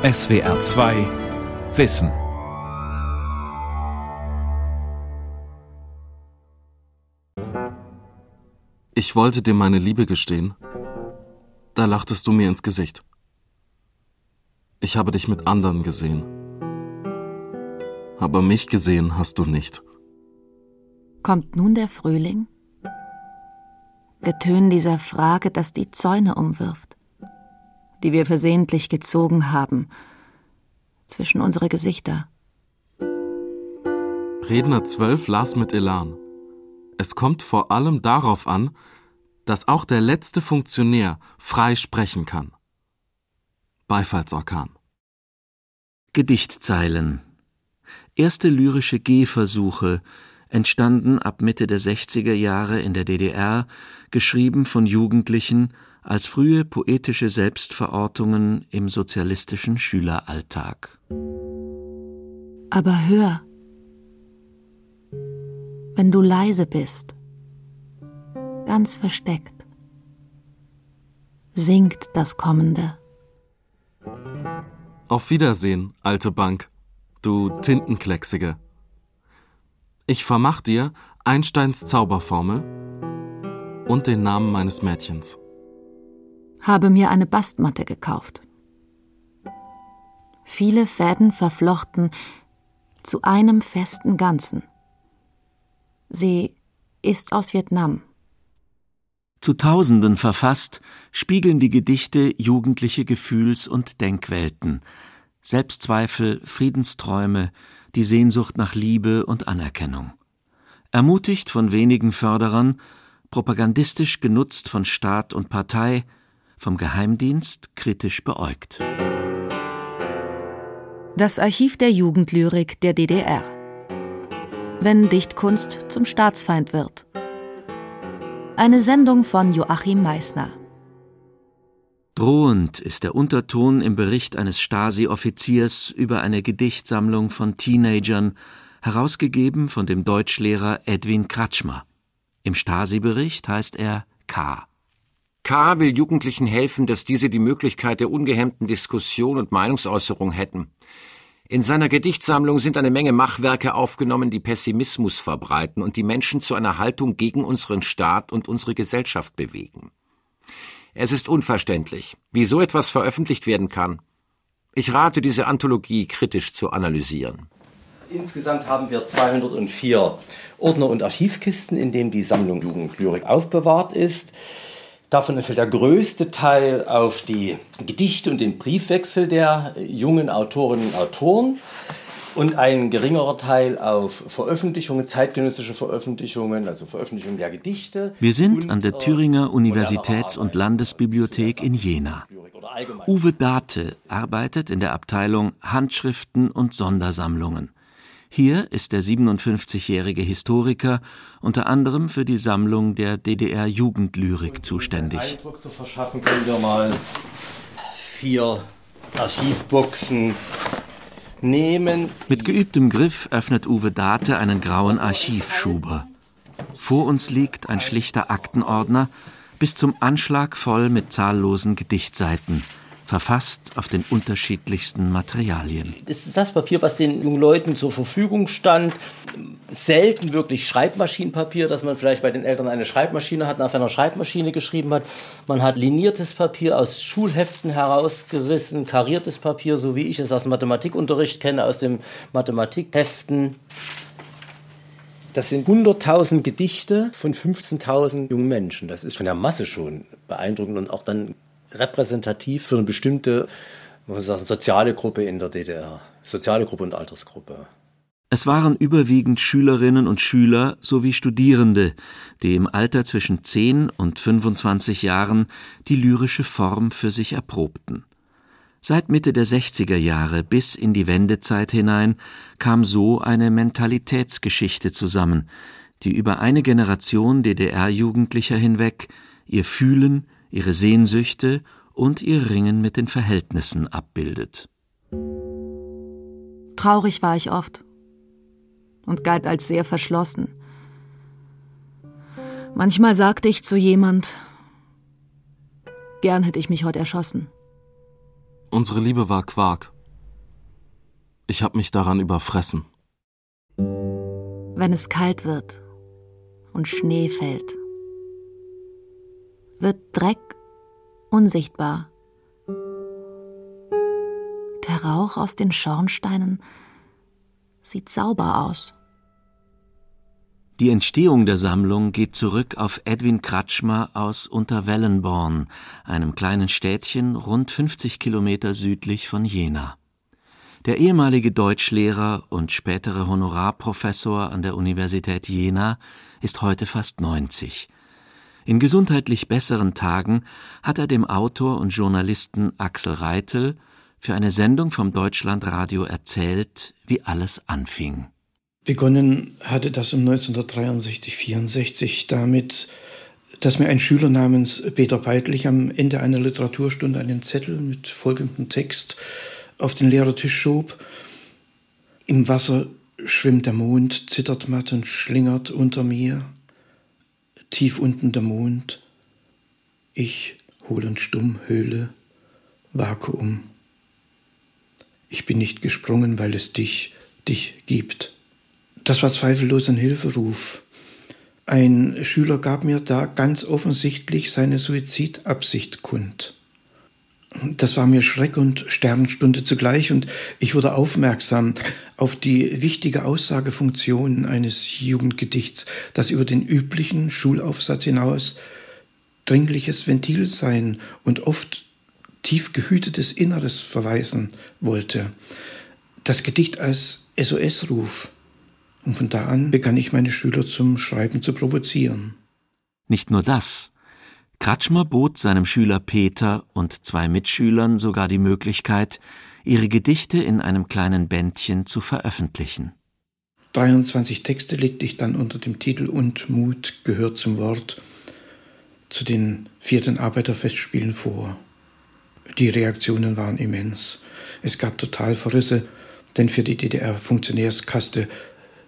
SWR 2 Wissen. Ich wollte dir meine Liebe gestehen. Da lachtest du mir ins Gesicht. Ich habe dich mit anderen gesehen. Aber mich gesehen hast du nicht. Kommt nun der Frühling? Getön dieser Frage, das die Zäune umwirft, die wir versehentlich gezogen haben, zwischen unsere Gesichter. Redner 12 las mit Elan. Es kommt vor allem darauf an, dass auch der letzte Funktionär frei sprechen kann. Beifallsorkan. Gedichtzeilen. Erste lyrische Gehversuche entstanden ab Mitte der 60er Jahre in der DDR, geschrieben von Jugendlichen als frühe poetische Selbstverortungen im sozialistischen Schüleralltag. Aber hör, wenn du leise bist, ganz versteckt, singt das Kommende. Auf Wiedersehen, alte Bank, du Tintenklecksige. Ich vermach dir Einsteins Zauberformel und den Namen meines Mädchens. Habe mir eine Bastmatte gekauft. Viele Fäden verflochten zu einem festen Ganzen. Sie ist aus Vietnam. Zu Tausenden verfasst, spiegeln die Gedichte jugendliche Gefühls- und Denkwelten, Selbstzweifel, Friedensträume, die Sehnsucht nach Liebe und Anerkennung. Ermutigt von wenigen Förderern, propagandistisch genutzt von Staat und Partei, vom Geheimdienst kritisch beäugt. Das Archiv der Jugendlyrik der DDR. Wenn Dichtkunst zum Staatsfeind wird. Eine Sendung von Joachim Meissner. Drohend ist der Unterton im Bericht eines Stasi-Offiziers über eine Gedichtsammlung von Teenagern, herausgegeben von dem Deutschlehrer Edwin Kratschmer. Im Stasi-Bericht heißt er K. K. will Jugendlichen helfen, dass diese die Möglichkeit der ungehemmten Diskussion und Meinungsäußerung hätten. In seiner Gedichtsammlung sind eine Menge Machwerke aufgenommen, die Pessimismus verbreiten und die Menschen zu einer Haltung gegen unseren Staat und unsere Gesellschaft bewegen. Es ist unverständlich, wie so etwas veröffentlicht werden kann. Ich rate, diese Anthologie kritisch zu analysieren. Insgesamt haben wir 204 Ordner und Archivkisten, in denen die Sammlung Jugendlyrik aufbewahrt ist. Davon entfällt der größte Teil auf die Gedichte und den Briefwechsel der jungen Autorinnen und Autoren und ein geringerer Teil auf Veröffentlichungen, zeitgenössische Veröffentlichungen, also Veröffentlichungen der Gedichte. Wir sind an der äh, Thüringer Universitäts- und Landesbibliothek in Jena. Uwe Date arbeitet in der Abteilung Handschriften und Sondersammlungen. Hier ist der 57-jährige Historiker unter anderem für die Sammlung der DDR-Jugendlyrik zuständig. Eindruck zu verschaffen können wir mal vier Archivboxen nehmen. Mit geübtem Griff öffnet Uwe Date einen grauen Archivschuber. Vor uns liegt ein schlichter Aktenordner, bis zum Anschlag voll mit zahllosen Gedichtseiten – verfasst auf den unterschiedlichsten Materialien. Das ist das Papier, was den jungen Leuten zur Verfügung stand. Selten wirklich Schreibmaschinenpapier, dass man vielleicht bei den Eltern eine Schreibmaschine hat, auf einer Schreibmaschine geschrieben hat. Man hat liniertes Papier aus Schulheften herausgerissen, kariertes Papier, so wie ich es aus dem Mathematikunterricht kenne, aus den Mathematikheften. Das sind 100.000 Gedichte von 15.000 jungen Menschen. Das ist von der Masse schon beeindruckend und auch dann repräsentativ für eine bestimmte man sagen, soziale Gruppe in der DDR. Soziale Gruppe und Altersgruppe. Es waren überwiegend Schülerinnen und Schüler sowie Studierende, die im Alter zwischen 10 und 25 Jahren die lyrische Form für sich erprobten. Seit Mitte der 60er Jahre bis in die Wendezeit hinein kam so eine Mentalitätsgeschichte zusammen, die über eine Generation DDR-Jugendlicher hinweg ihr Fühlen, ihre Sehnsüchte und ihr Ringen mit den Verhältnissen abbildet. Traurig war ich oft und galt als sehr verschlossen. Manchmal sagte ich zu jemand, gern hätte ich mich heute erschossen. Unsere Liebe war Quark. Ich hab mich daran überfressen. Wenn es kalt wird und Schnee fällt, wird Dreck unsichtbar. Der Rauch aus den Schornsteinen sieht sauber aus. Die Entstehung der Sammlung geht zurück auf Edwin Kratschmer aus Unterwellenborn, einem kleinen Städtchen rund 50 Kilometer südlich von Jena. Der ehemalige Deutschlehrer und spätere Honorarprofessor an der Universität Jena ist heute fast 90. In gesundheitlich besseren Tagen hat er dem Autor und Journalisten Axel Reitel für eine Sendung vom Deutschlandradio erzählt, wie alles anfing. Begonnen hatte das um 1963, 64 damit, dass mir ein Schüler namens Peter Beitlich am Ende einer Literaturstunde einen Zettel mit folgendem Text auf den Lehrertisch schob. Im Wasser schwimmt der Mond, zittert matt und schlingert unter mir. Tief unten der Mond. Ich, hohl und stumm, Höhle, Vakuum. Ich bin nicht gesprungen, weil es dich, dich gibt. Das war zweifellos ein Hilferuf. Ein Schüler gab mir da ganz offensichtlich seine Suizidabsicht kund. Das war mir Schreck und Sternstunde zugleich und ich wurde aufmerksam auf die wichtige Aussagefunktion eines Jugendgedichts, das über den üblichen Schulaufsatz hinaus dringliches Ventil sein und oft tief gehütetes Inneres verweisen wollte. Das Gedicht als SOS-Ruf und von da an begann ich meine Schüler zum Schreiben zu provozieren. Nicht nur das. Kratschmer bot seinem Schüler Peter und zwei Mitschülern sogar die Möglichkeit, ihre Gedichte in einem kleinen Bändchen zu veröffentlichen. 23 Texte legte ich dann unter dem Titel Und Mut gehört zum Wort zu den vierten Arbeiterfestspielen vor. Die Reaktionen waren immens. Es gab Totalverrisse, denn für die DDR-Funktionärskaste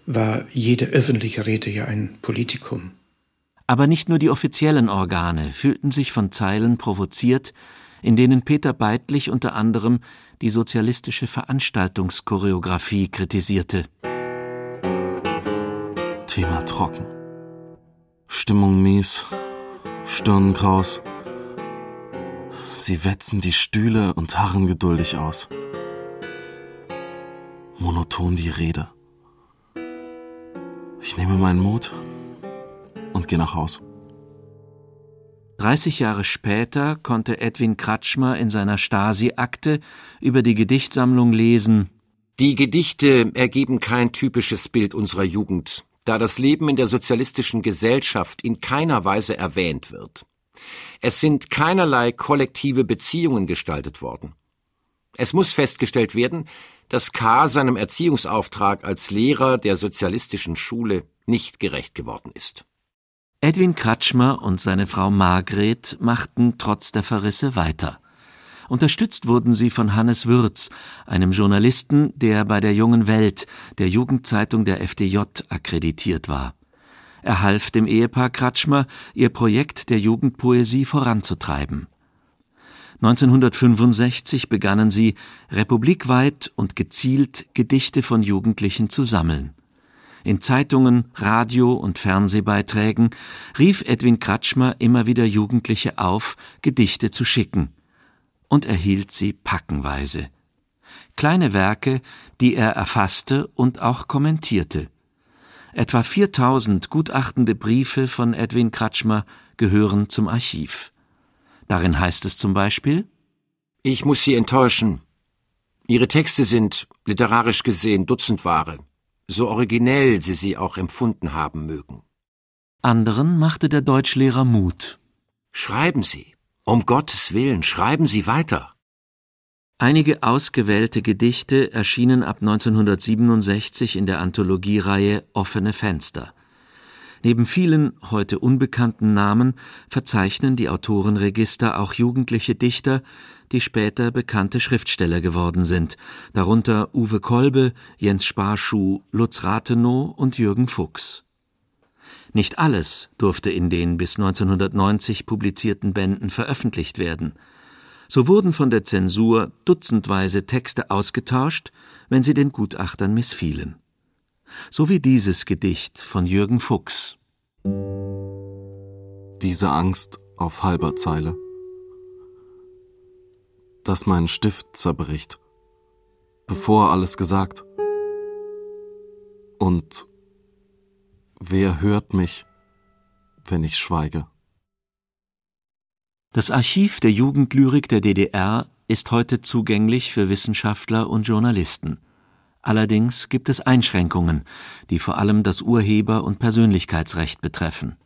war jede öffentliche Rede ja ein Politikum. Aber nicht nur die offiziellen Organe fühlten sich von Zeilen provoziert, in denen Peter Beitlich unter anderem die sozialistische Veranstaltungschoreografie kritisierte. Thema trocken. Stimmung mies, Stirn kraus. Sie wetzen die Stühle und harren geduldig aus. Monoton die Rede. Ich nehme meinen Mut und gehe nach Haus. 30 Jahre später konnte Edwin Kratschmer in seiner Stasi-Akte über die Gedichtsammlung lesen. Die Gedichte ergeben kein typisches Bild unserer Jugend, da das Leben in der sozialistischen Gesellschaft in keiner Weise erwähnt wird. Es sind keinerlei kollektive Beziehungen gestaltet worden. Es muss festgestellt werden, dass K. seinem Erziehungsauftrag als Lehrer der sozialistischen Schule nicht gerecht geworden ist. Edwin Kratschmer und seine Frau Margret machten trotz der Verrisse weiter. Unterstützt wurden sie von Hannes Würz, einem Journalisten, der bei der Jungen Welt, der Jugendzeitung der FDJ, akkreditiert war. Er half dem Ehepaar Kratschmer, ihr Projekt der Jugendpoesie voranzutreiben. 1965 begannen sie, republikweit und gezielt Gedichte von Jugendlichen zu sammeln. In Zeitungen, Radio- und Fernsehbeiträgen rief Edwin Kratschmer immer wieder Jugendliche auf, Gedichte zu schicken und erhielt sie packenweise. Kleine Werke, die er erfasste und auch kommentierte. Etwa 4000 gutachtende Briefe von Edwin Kratschmer gehören zum Archiv. Darin heißt es zum Beispiel Ich muss Sie enttäuschen. Ihre Texte sind, literarisch gesehen, Dutzendware, so originell Sie sie auch empfunden haben mögen. Anderen machte der Deutschlehrer Mut. Schreiben Sie, um Gottes Willen, schreiben Sie weiter. Einige ausgewählte Gedichte erschienen ab 1967 in der Anthologiereihe Offene Fenster. Neben vielen heute unbekannten Namen verzeichnen die Autorenregister auch jugendliche Dichter, die später bekannte Schriftsteller geworden sind, darunter Uwe Kolbe, Jens Sparschuh, Lutz Rathenow und Jürgen Fuchs. Nicht alles durfte in den bis 1990 publizierten Bänden veröffentlicht werden. So wurden von der Zensur dutzendweise Texte ausgetauscht, wenn sie den Gutachtern missfielen. So wie dieses Gedicht von Jürgen Fuchs. Diese Angst auf halber Zeile. Dass mein Stift zerbricht, bevor alles gesagt. Und wer hört mich, wenn ich schweige? Das Archiv der Jugendlyrik der DDR ist heute zugänglich für Wissenschaftler und Journalisten. Allerdings gibt es Einschränkungen, die vor allem das Urheber- und Persönlichkeitsrecht betreffen.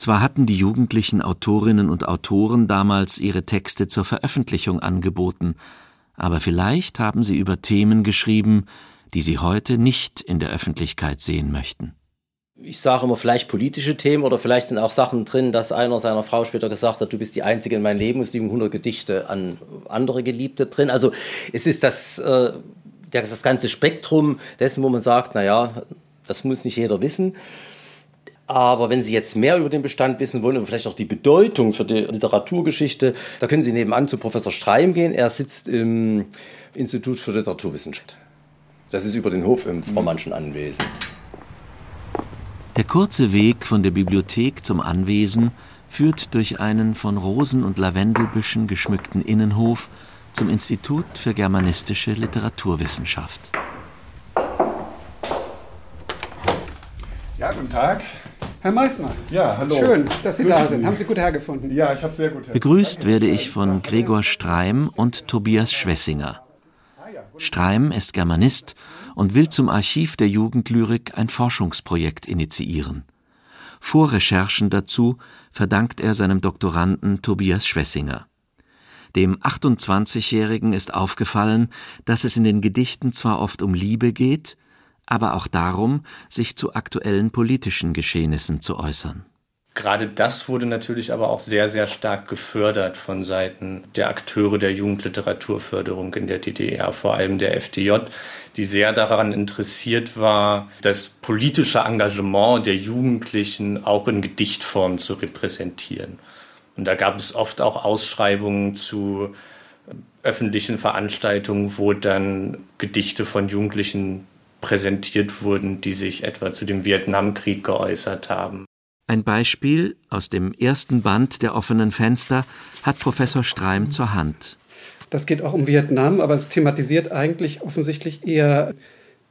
Zwar hatten die jugendlichen Autorinnen und Autoren damals ihre Texte zur Veröffentlichung angeboten, aber vielleicht haben sie über Themen geschrieben, die sie heute nicht in der Öffentlichkeit sehen möchten ich sage immer, vielleicht politische Themen oder vielleicht sind auch Sachen drin, dass einer seiner Frau später gesagt hat, du bist die Einzige in meinem Leben, es liegen 100 Gedichte an andere Geliebte drin. Also es ist das, äh, das ganze Spektrum dessen, wo man sagt, naja, das muss nicht jeder wissen. Aber wenn Sie jetzt mehr über den Bestand wissen wollen und vielleicht auch die Bedeutung für die Literaturgeschichte, da können Sie nebenan zu Professor Streim gehen. Er sitzt im Institut für Literaturwissenschaft. Das ist über den Hof im Frommannschen Anwesen. Der kurze Weg von der Bibliothek zum Anwesen führt durch einen von Rosen- und Lavendelbüschen geschmückten Innenhof zum Institut für germanistische Literaturwissenschaft. Ja, guten Tag. Herr Meissner. Ja, hallo. Schön, dass Sie Grüßen da sind. Sie. Haben Sie gut hergefunden? Ja, ich habe sehr gut hergefunden. Begrüßt werde ich von Gregor Streim und Tobias Schwessinger. Streim ist Germanist und will zum Archiv der Jugendlyrik ein Forschungsprojekt initiieren. Vorrecherchen dazu verdankt er seinem Doktoranden Tobias Schwessinger. Dem 28-Jährigen ist aufgefallen, dass es in den Gedichten zwar oft um Liebe geht, aber auch darum, sich zu aktuellen politischen Geschehnissen zu äußern. Gerade das wurde natürlich aber auch sehr, sehr stark gefördert von Seiten der Akteure der Jugendliteraturförderung in der DDR, vor allem der FDJ, die sehr daran interessiert war, das politische Engagement der Jugendlichen auch in Gedichtform zu repräsentieren. Und da gab es oft auch Ausschreibungen zu öffentlichen Veranstaltungen, wo dann Gedichte von Jugendlichen präsentiert wurden, die sich etwa zu dem Vietnamkrieg geäußert haben. Ein Beispiel aus dem ersten Band der offenen Fenster hat Professor Streim zur Hand. Das geht auch um Vietnam, aber es thematisiert eigentlich offensichtlich eher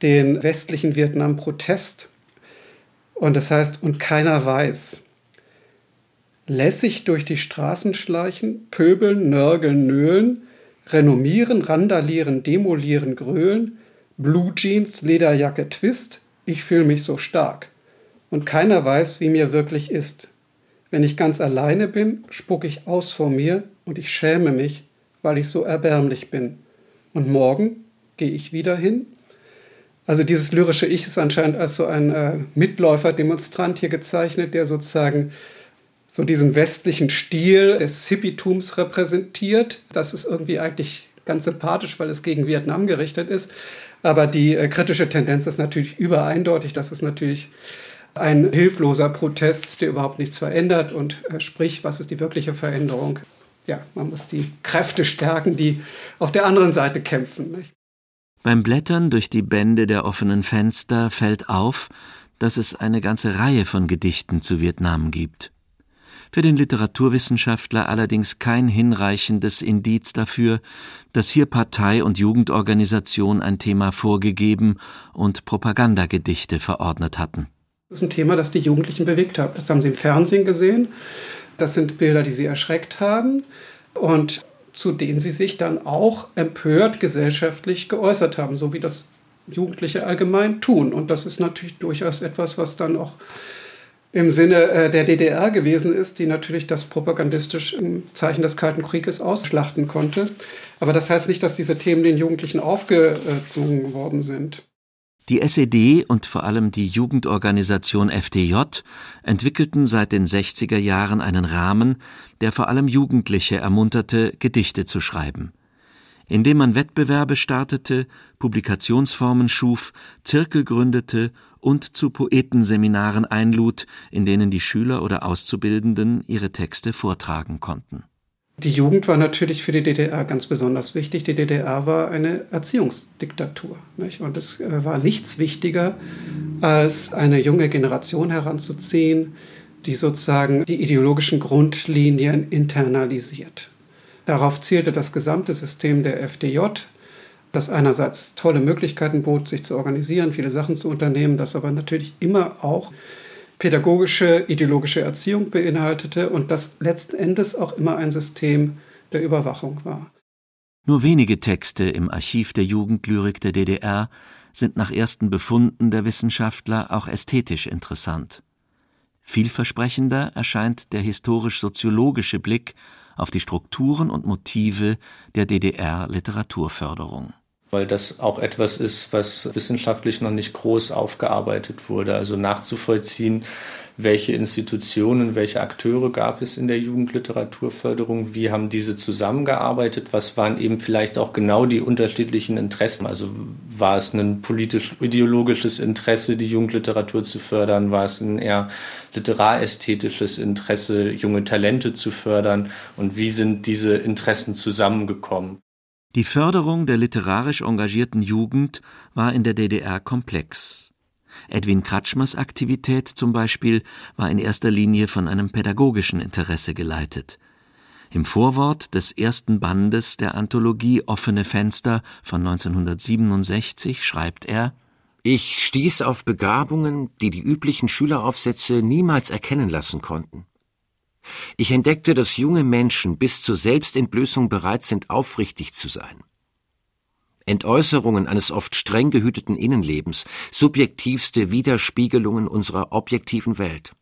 den westlichen Vietnam-Protest. Und das heißt, und keiner weiß. Lässig durch die Straßen schleichen, pöbeln, nörgeln, nöhlen, renommieren, randalieren, demolieren, grölen, Blue Jeans, Lederjacke, Twist, ich fühle mich so stark und keiner weiß, wie mir wirklich ist. Wenn ich ganz alleine bin, spuck ich aus vor mir und ich schäme mich, weil ich so erbärmlich bin. Und morgen gehe ich wieder hin. Also dieses lyrische Ich ist anscheinend als so ein äh, Mitläufer-Demonstrant hier gezeichnet, der sozusagen so diesen westlichen Stil des Hippietums repräsentiert. Das ist irgendwie eigentlich ganz sympathisch, weil es gegen Vietnam gerichtet ist. Aber die äh, kritische Tendenz ist natürlich übereindeutig. Das ist natürlich ein hilfloser Protest, der überhaupt nichts verändert. Und äh, sprich, was ist die wirkliche Veränderung? Ja, man muss die Kräfte stärken, die auf der anderen Seite kämpfen. Nicht? Beim Blättern durch die Bände der offenen Fenster fällt auf, dass es eine ganze Reihe von Gedichten zu Vietnam gibt. Für den Literaturwissenschaftler allerdings kein hinreichendes Indiz dafür, dass hier Partei und Jugendorganisation ein Thema vorgegeben und Propagandagedichte verordnet hatten. Das ist ein Thema, das die Jugendlichen bewegt hat. Das haben sie im Fernsehen gesehen. Das sind Bilder, die sie erschreckt haben und zu denen sie sich dann auch empört gesellschaftlich geäußert haben, so wie das Jugendliche allgemein tun. Und das ist natürlich durchaus etwas, was dann auch im Sinne äh, der DDR gewesen ist, die natürlich das propagandistisch im Zeichen des Kalten Krieges ausschlachten konnte. Aber das heißt nicht, dass diese Themen den Jugendlichen aufgezwungen worden sind. Die SED und vor allem die Jugendorganisation FDJ entwickelten seit den 60er Jahren einen Rahmen, der vor allem Jugendliche ermunterte, Gedichte zu schreiben. Indem man Wettbewerbe startete, Publikationsformen schuf, Zirkel gründete und zu Poetenseminaren einlud, in denen die Schüler oder Auszubildenden ihre Texte vortragen konnten. Die Jugend war natürlich für die DDR ganz besonders wichtig. Die DDR war eine Erziehungsdiktatur. Nicht? Und es äh, war nichts wichtiger, als eine junge Generation heranzuziehen, die sozusagen die ideologischen Grundlinien internalisiert. Darauf zielte das gesamte System der FDJ, das einerseits tolle Möglichkeiten bot, sich zu organisieren, viele Sachen zu unternehmen, das aber natürlich immer auch pädagogische, ideologische Erziehung beinhaltete und das letzten Endes auch immer ein System der Überwachung war. Nur wenige Texte im Archiv der Jugendlyrik der DDR sind nach ersten Befunden der Wissenschaftler auch ästhetisch interessant. Vielversprechender erscheint der historisch-soziologische Blick auf die Strukturen und Motive der DDR-Literaturförderung weil das auch etwas ist, was wissenschaftlich noch nicht groß aufgearbeitet wurde. Also nachzuvollziehen, welche Institutionen, welche Akteure gab es in der Jugendliteraturförderung, wie haben diese zusammengearbeitet, was waren eben vielleicht auch genau die unterschiedlichen Interessen. Also war es ein politisch-ideologisches Interesse, die Jugendliteratur zu fördern, war es ein eher literarästhetisches Interesse, junge Talente zu fördern und wie sind diese Interessen zusammengekommen. Die Förderung der literarisch engagierten Jugend war in der DDR komplex. Edwin Kratschmers Aktivität zum Beispiel war in erster Linie von einem pädagogischen Interesse geleitet. Im Vorwort des ersten Bandes der Anthologie Offene Fenster von 1967 schreibt er Ich stieß auf Begabungen, die die üblichen Schüleraufsätze niemals erkennen lassen konnten. Ich entdeckte, dass junge Menschen bis zur Selbstentblößung bereit sind, aufrichtig zu sein. Entäußerungen eines oft streng gehüteten Innenlebens, subjektivste Widerspiegelungen unserer objektiven Welt.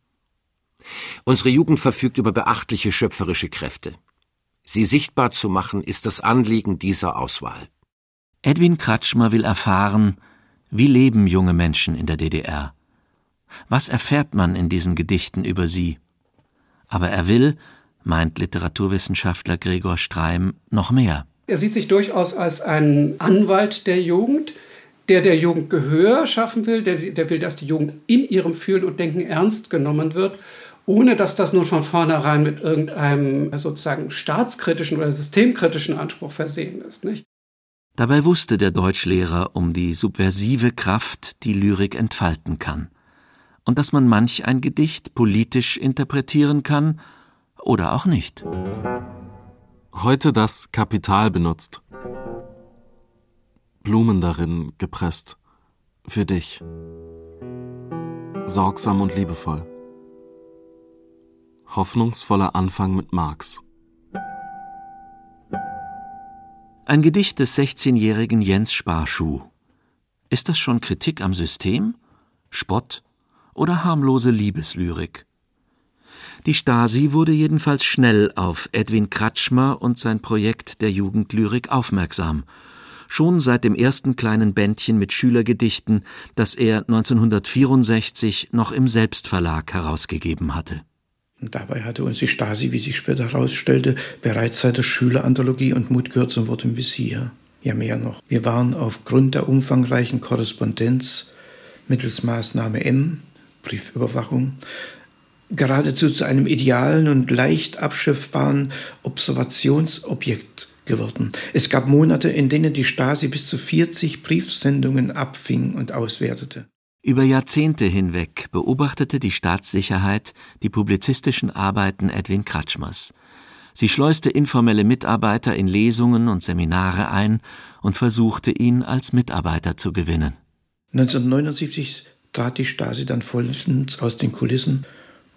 Unsere Jugend verfügt über beachtliche schöpferische Kräfte. Sie sichtbar zu machen, ist das Anliegen dieser Auswahl. Edwin Kratschmer will erfahren, wie leben junge Menschen in der DDR? Was erfährt man in diesen Gedichten über sie? Aber er will, meint Literaturwissenschaftler Gregor Streim, noch mehr. Er sieht sich durchaus als ein Anwalt der Jugend, der der Jugend Gehör schaffen will, der, der will, dass die Jugend in ihrem Fühlen und Denken ernst genommen wird, ohne dass das nun von vornherein mit irgendeinem sozusagen staatskritischen oder systemkritischen Anspruch versehen ist. Nicht? Dabei wusste der Deutschlehrer um die subversive Kraft, die Lyrik entfalten kann und dass man manch ein Gedicht politisch interpretieren kann oder auch nicht. Heute das Kapital benutzt. Blumen darin gepresst. Für dich. Sorgsam und liebevoll. Hoffnungsvoller Anfang mit Marx. Ein Gedicht des 16-jährigen Jens Sparschuh. Ist das schon Kritik am System? Spott oder harmlose Liebeslyrik. Die Stasi wurde jedenfalls schnell auf Edwin Kratschmer und sein Projekt der Jugendlyrik aufmerksam. Schon seit dem ersten kleinen Bändchen mit Schülergedichten, das er 1964 noch im Selbstverlag herausgegeben hatte. Und dabei hatte uns die Stasi, wie sich später herausstellte, bereits seit der Schüleranthologie und Mut gehört zum Wort im Visier. Ja, mehr noch. Wir waren aufgrund der umfangreichen Korrespondenz mittels Maßnahme M Briefüberwachung geradezu zu einem idealen und leicht abschiffbaren Observationsobjekt geworden. Es gab Monate, in denen die Stasi bis zu 40 Briefsendungen abfing und auswertete. Über Jahrzehnte hinweg beobachtete die Staatssicherheit die publizistischen Arbeiten Edwin Kratschmers. Sie schleuste informelle Mitarbeiter in Lesungen und Seminare ein und versuchte ihn als Mitarbeiter zu gewinnen. 1979 trat die Stasi dann vollends aus den Kulissen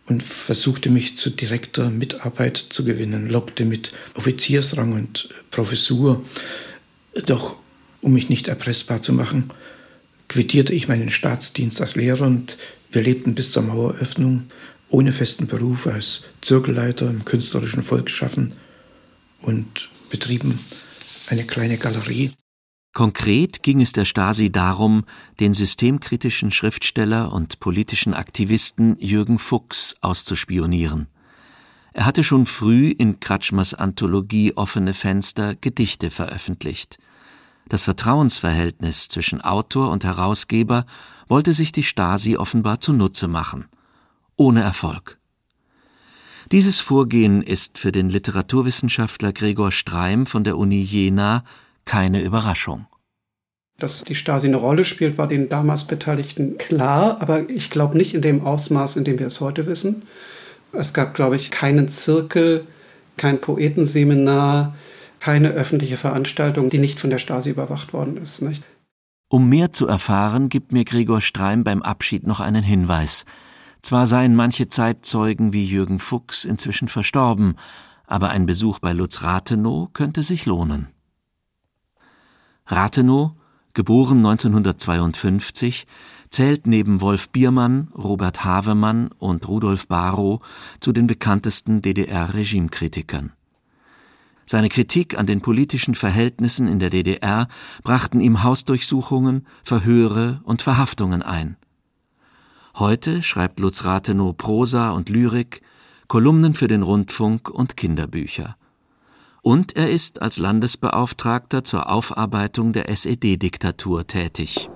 und versuchte mich zu direkter Mitarbeit zu gewinnen, lockte mit Offiziersrang und Professur. Doch um mich nicht erpressbar zu machen, quittierte ich meinen Staatsdienst als Lehrer und wir lebten bis zur Maueröffnung ohne festen Beruf als Zirkelleiter im künstlerischen Volksschaffen und betrieben eine kleine Galerie. Konkret ging es der Stasi darum, den systemkritischen Schriftsteller und politischen Aktivisten Jürgen Fuchs auszuspionieren. Er hatte schon früh in Kratschmers Anthologie Offene Fenster Gedichte veröffentlicht. Das Vertrauensverhältnis zwischen Autor und Herausgeber wollte sich die Stasi offenbar zunutze machen. Ohne Erfolg. Dieses Vorgehen ist für den Literaturwissenschaftler Gregor Streim von der Uni Jena keine Überraschung. Dass die Stasi eine Rolle spielt, war den damals Beteiligten klar, aber ich glaube nicht in dem Ausmaß, in dem wir es heute wissen. Es gab, glaube ich, keinen Zirkel, kein Poetenseminar, keine öffentliche Veranstaltung, die nicht von der Stasi überwacht worden ist. Nicht? Um mehr zu erfahren, gibt mir Gregor Streim beim Abschied noch einen Hinweis. Zwar seien manche Zeitzeugen wie Jürgen Fuchs inzwischen verstorben, aber ein Besuch bei Lutz Rathenow könnte sich lohnen. Rathenow geboren 1952, zählt neben Wolf Biermann, Robert Havemann und Rudolf Barrow zu den bekanntesten DDR-Regimekritikern. Seine Kritik an den politischen Verhältnissen in der DDR brachten ihm Hausdurchsuchungen, Verhöre und Verhaftungen ein. Heute schreibt Lutz Rathenow Prosa und Lyrik, Kolumnen für den Rundfunk und Kinderbücher und er ist als Landesbeauftragter zur Aufarbeitung der SED-Diktatur tätig.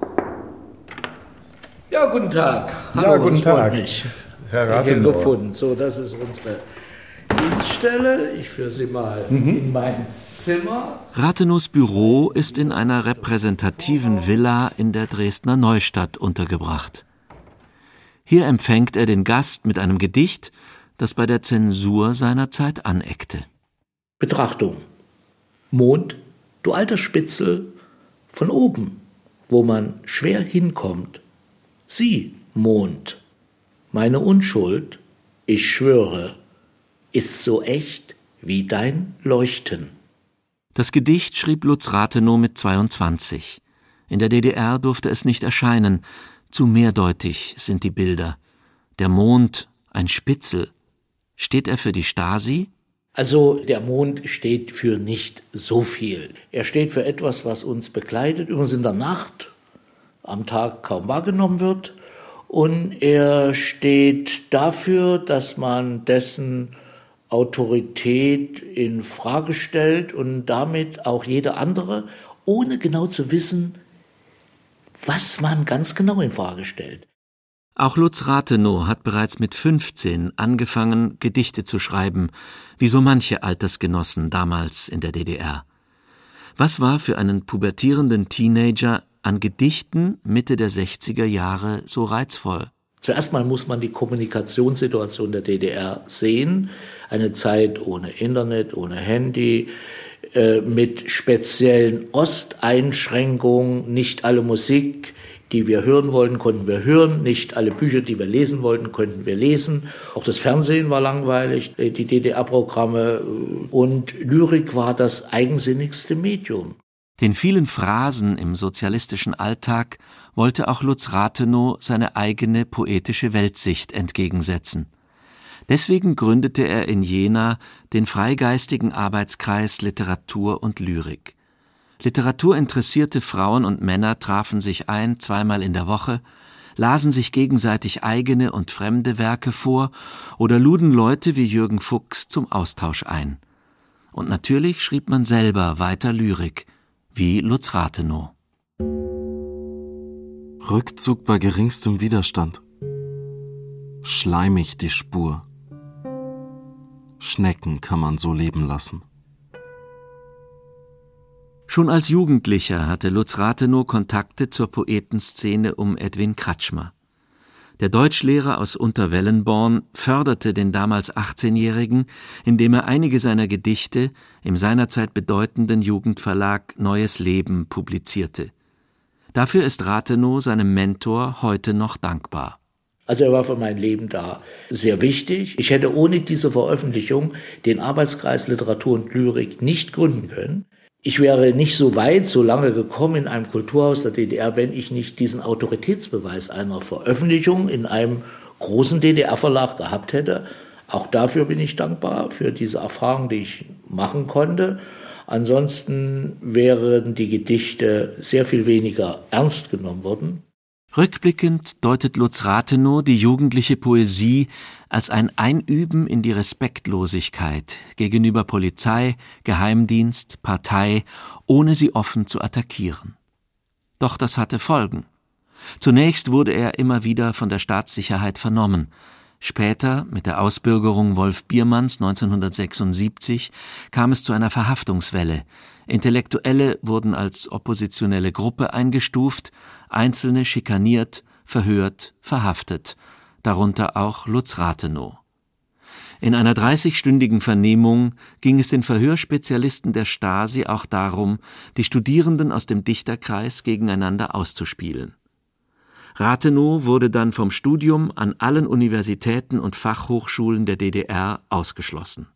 Ja, guten Tag. Hallo, ja, guten Tag. Mich. Herr Rathenow. gefunden. So, das ist unsere Dienststelle. Ich führe Sie mal mhm. in mein Zimmer. Rathenows Büro ist in einer repräsentativen Villa in der Dresdner Neustadt untergebracht. Hier empfängt er den Gast mit einem Gedicht, das bei der Zensur seiner Zeit aneckte. Betrachtung. Mond, du alter Spitzel, von oben, wo man schwer hinkommt. Sieh, Mond, meine Unschuld, ich schwöre, ist so echt wie dein Leuchten. Das Gedicht schrieb Lutz Rathenow mit 22. In der DDR durfte es nicht erscheinen, zu mehrdeutig sind die Bilder. Der Mond, ein Spitzel. Steht er für die Stasi? Also der Mond steht für nicht so viel. Er steht für etwas, was uns begleitet, übrigens in der Nacht, am Tag kaum wahrgenommen wird. Und er steht dafür, dass man dessen Autorität in Frage stellt und damit auch jede andere, ohne genau zu wissen, was man ganz genau in Frage stellt. Auch Lutz Rathenow hat bereits mit 15 angefangen, Gedichte zu schreiben, wie so manche Altersgenossen damals in der DDR. Was war für einen pubertierenden Teenager an Gedichten Mitte der 60er Jahre so reizvoll? Zuerst mal muss man die Kommunikationssituation der DDR sehen. Eine Zeit ohne Internet, ohne Handy, äh, mit speziellen Osteinschränkungen, nicht alle Musik die wir hören wollten, konnten wir hören. Nicht alle Bücher, die wir lesen wollten, konnten wir lesen. Auch das Fernsehen war langweilig, äh, die DDR-Programme und Lyrik war das eigensinnigste Medium. Den vielen Phrasen im sozialistischen Alltag wollte auch Lutz Rathenow seine eigene poetische Weltsicht entgegensetzen. Deswegen gründete er in Jena den freigeistigen Arbeitskreis Literatur und Lyrik. Literaturinteressierte Frauen und Männer trafen sich ein zweimal in der Woche, lasen sich gegenseitig eigene und fremde Werke vor oder luden Leute wie Jürgen Fuchs zum Austausch ein. Und natürlich schrieb man selber weiter Lyrik, wie Lutz Rathenow. Rückzug bei geringstem Widerstand. Schleimig die Spur. Schnecken kann man so leben lassen. Schon als Jugendlicher hatte Lutz Rathenow Kontakte zur Poetenszene um Edwin Kratschmer. Der Deutschlehrer aus Unterwellenborn förderte den damals 18-Jährigen, indem er einige seiner Gedichte im seinerzeit bedeutenden Jugendverlag Neues Leben publizierte. Dafür ist Rathenow seinem Mentor heute noch dankbar. Also er war für mein Leben da sehr wichtig. Ich hätte ohne diese Veröffentlichung den Arbeitskreis Literatur und Lyrik nicht gründen können. Ich wäre nicht so weit, so lange gekommen in einem Kulturhaus der DDR, wenn ich nicht diesen Autoritätsbeweis einer Veröffentlichung in einem großen DDR-Verlag gehabt hätte. Auch dafür bin ich dankbar, für diese Erfahrung, die ich machen konnte. Ansonsten wären die Gedichte sehr viel weniger ernst genommen worden. Rückblickend deutet Lutz Rathenow die jugendliche Poesie als ein Einüben in die Respektlosigkeit gegenüber Polizei, Geheimdienst, Partei, ohne sie offen zu attackieren. Doch das hatte Folgen. Zunächst wurde er immer wieder von der Staatssicherheit vernommen. Später, mit der Ausbürgerung Wolf Biermanns 1976, kam es zu einer Verhaftungswelle. Intellektuelle wurden als oppositionelle Gruppe eingestuft, Einzelne schikaniert, verhört, verhaftet, darunter auch Lutz Rathenow. In einer 30-stündigen Vernehmung ging es den Verhörspezialisten der Stasi auch darum, die Studierenden aus dem Dichterkreis gegeneinander auszuspielen. Rathenow wurde dann vom Studium an allen Universitäten und Fachhochschulen der DDR ausgeschlossen.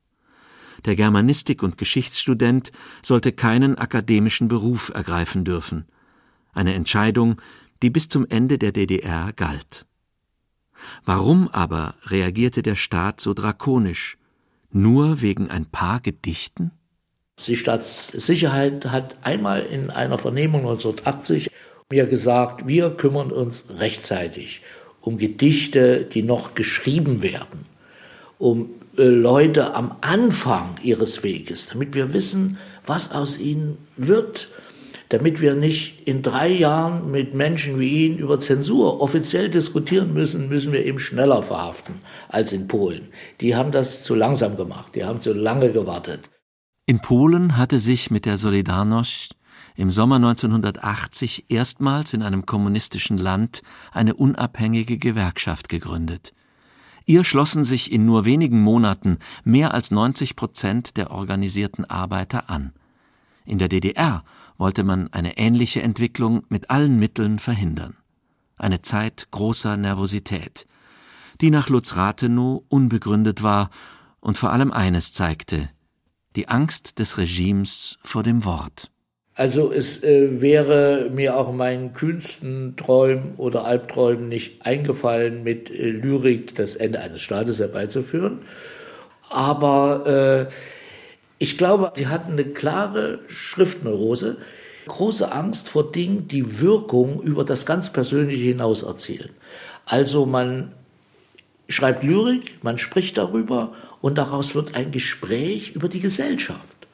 Der Germanistik- und Geschichtsstudent sollte keinen akademischen Beruf ergreifen dürfen. Eine Entscheidung, die bis zum Ende der DDR galt. Warum aber reagierte der Staat so drakonisch? Nur wegen ein paar Gedichten? Die Staatssicherheit hat einmal in einer Vernehmung 1980 mir gesagt, wir kümmern uns rechtzeitig um Gedichte, die noch geschrieben werden, um äh, Leute am Anfang ihres Weges, damit wir wissen, was aus ihnen wird, damit wir nicht in drei Jahren mit Menschen wie Ihnen über Zensur offiziell diskutieren müssen, müssen wir eben schneller verhaften als in Polen. Die haben das zu langsam gemacht, die haben zu lange gewartet. In Polen hatte sich mit der Solidarność im Sommer 1980 erstmals in einem kommunistischen Land eine unabhängige Gewerkschaft gegründet. Ihr schlossen sich in nur wenigen Monaten mehr als 90 Prozent der organisierten Arbeiter an. In der DDR wollte man eine ähnliche Entwicklung mit allen Mitteln verhindern. Eine Zeit großer Nervosität, die nach Lutz Rathenow unbegründet war und vor allem eines zeigte, die Angst des Regimes vor dem Wort. Also es äh, wäre mir auch in meinen kühnsten Träumen oder Albträumen nicht eingefallen, mit äh, Lyrik das Ende eines Staates herbeizuführen. Aber äh, ich glaube, sie hatten eine klare Schriftneurose, große Angst vor Dingen, die Wirkung über das ganz Persönliche hinaus erzielen. Also man schreibt Lyrik, man spricht darüber und daraus wird ein Gespräch über die Gesellschaft,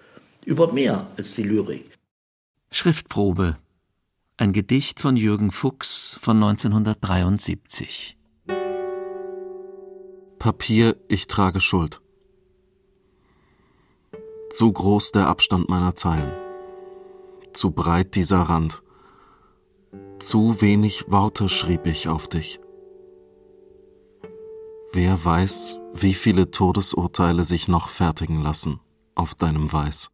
über mehr als die Lyrik. Schriftprobe. Ein Gedicht von Jürgen Fuchs von 1973. Papier, ich trage Schuld. Zu groß der Abstand meiner Zeilen. Zu breit dieser Rand. Zu wenig Worte schrieb ich auf dich. Wer weiß, wie viele Todesurteile sich noch fertigen lassen auf deinem Weiß.